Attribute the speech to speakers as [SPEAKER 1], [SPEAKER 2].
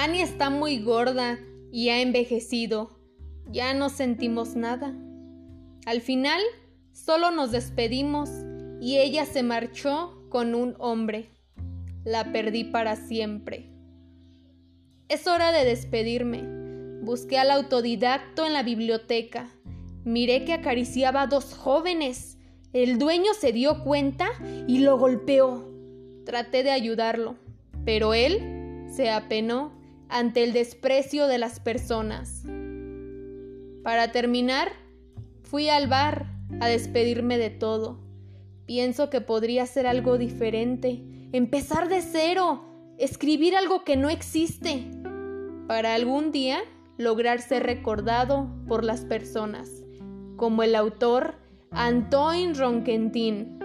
[SPEAKER 1] Annie está muy gorda y ha envejecido. Ya no sentimos nada. Al final, solo nos despedimos y ella se marchó con un hombre. La perdí para siempre. Es hora de despedirme. Busqué al autodidacto en la biblioteca. Miré que acariciaba a dos jóvenes. El dueño se dio cuenta y lo golpeó. Traté de ayudarlo, pero él se apenó ante el desprecio de las personas. Para terminar, fui al bar a despedirme de todo. Pienso que podría ser algo diferente, empezar de cero, escribir algo que no existe, para algún día lograr ser recordado por las personas, como el autor Antoine Ronquentin.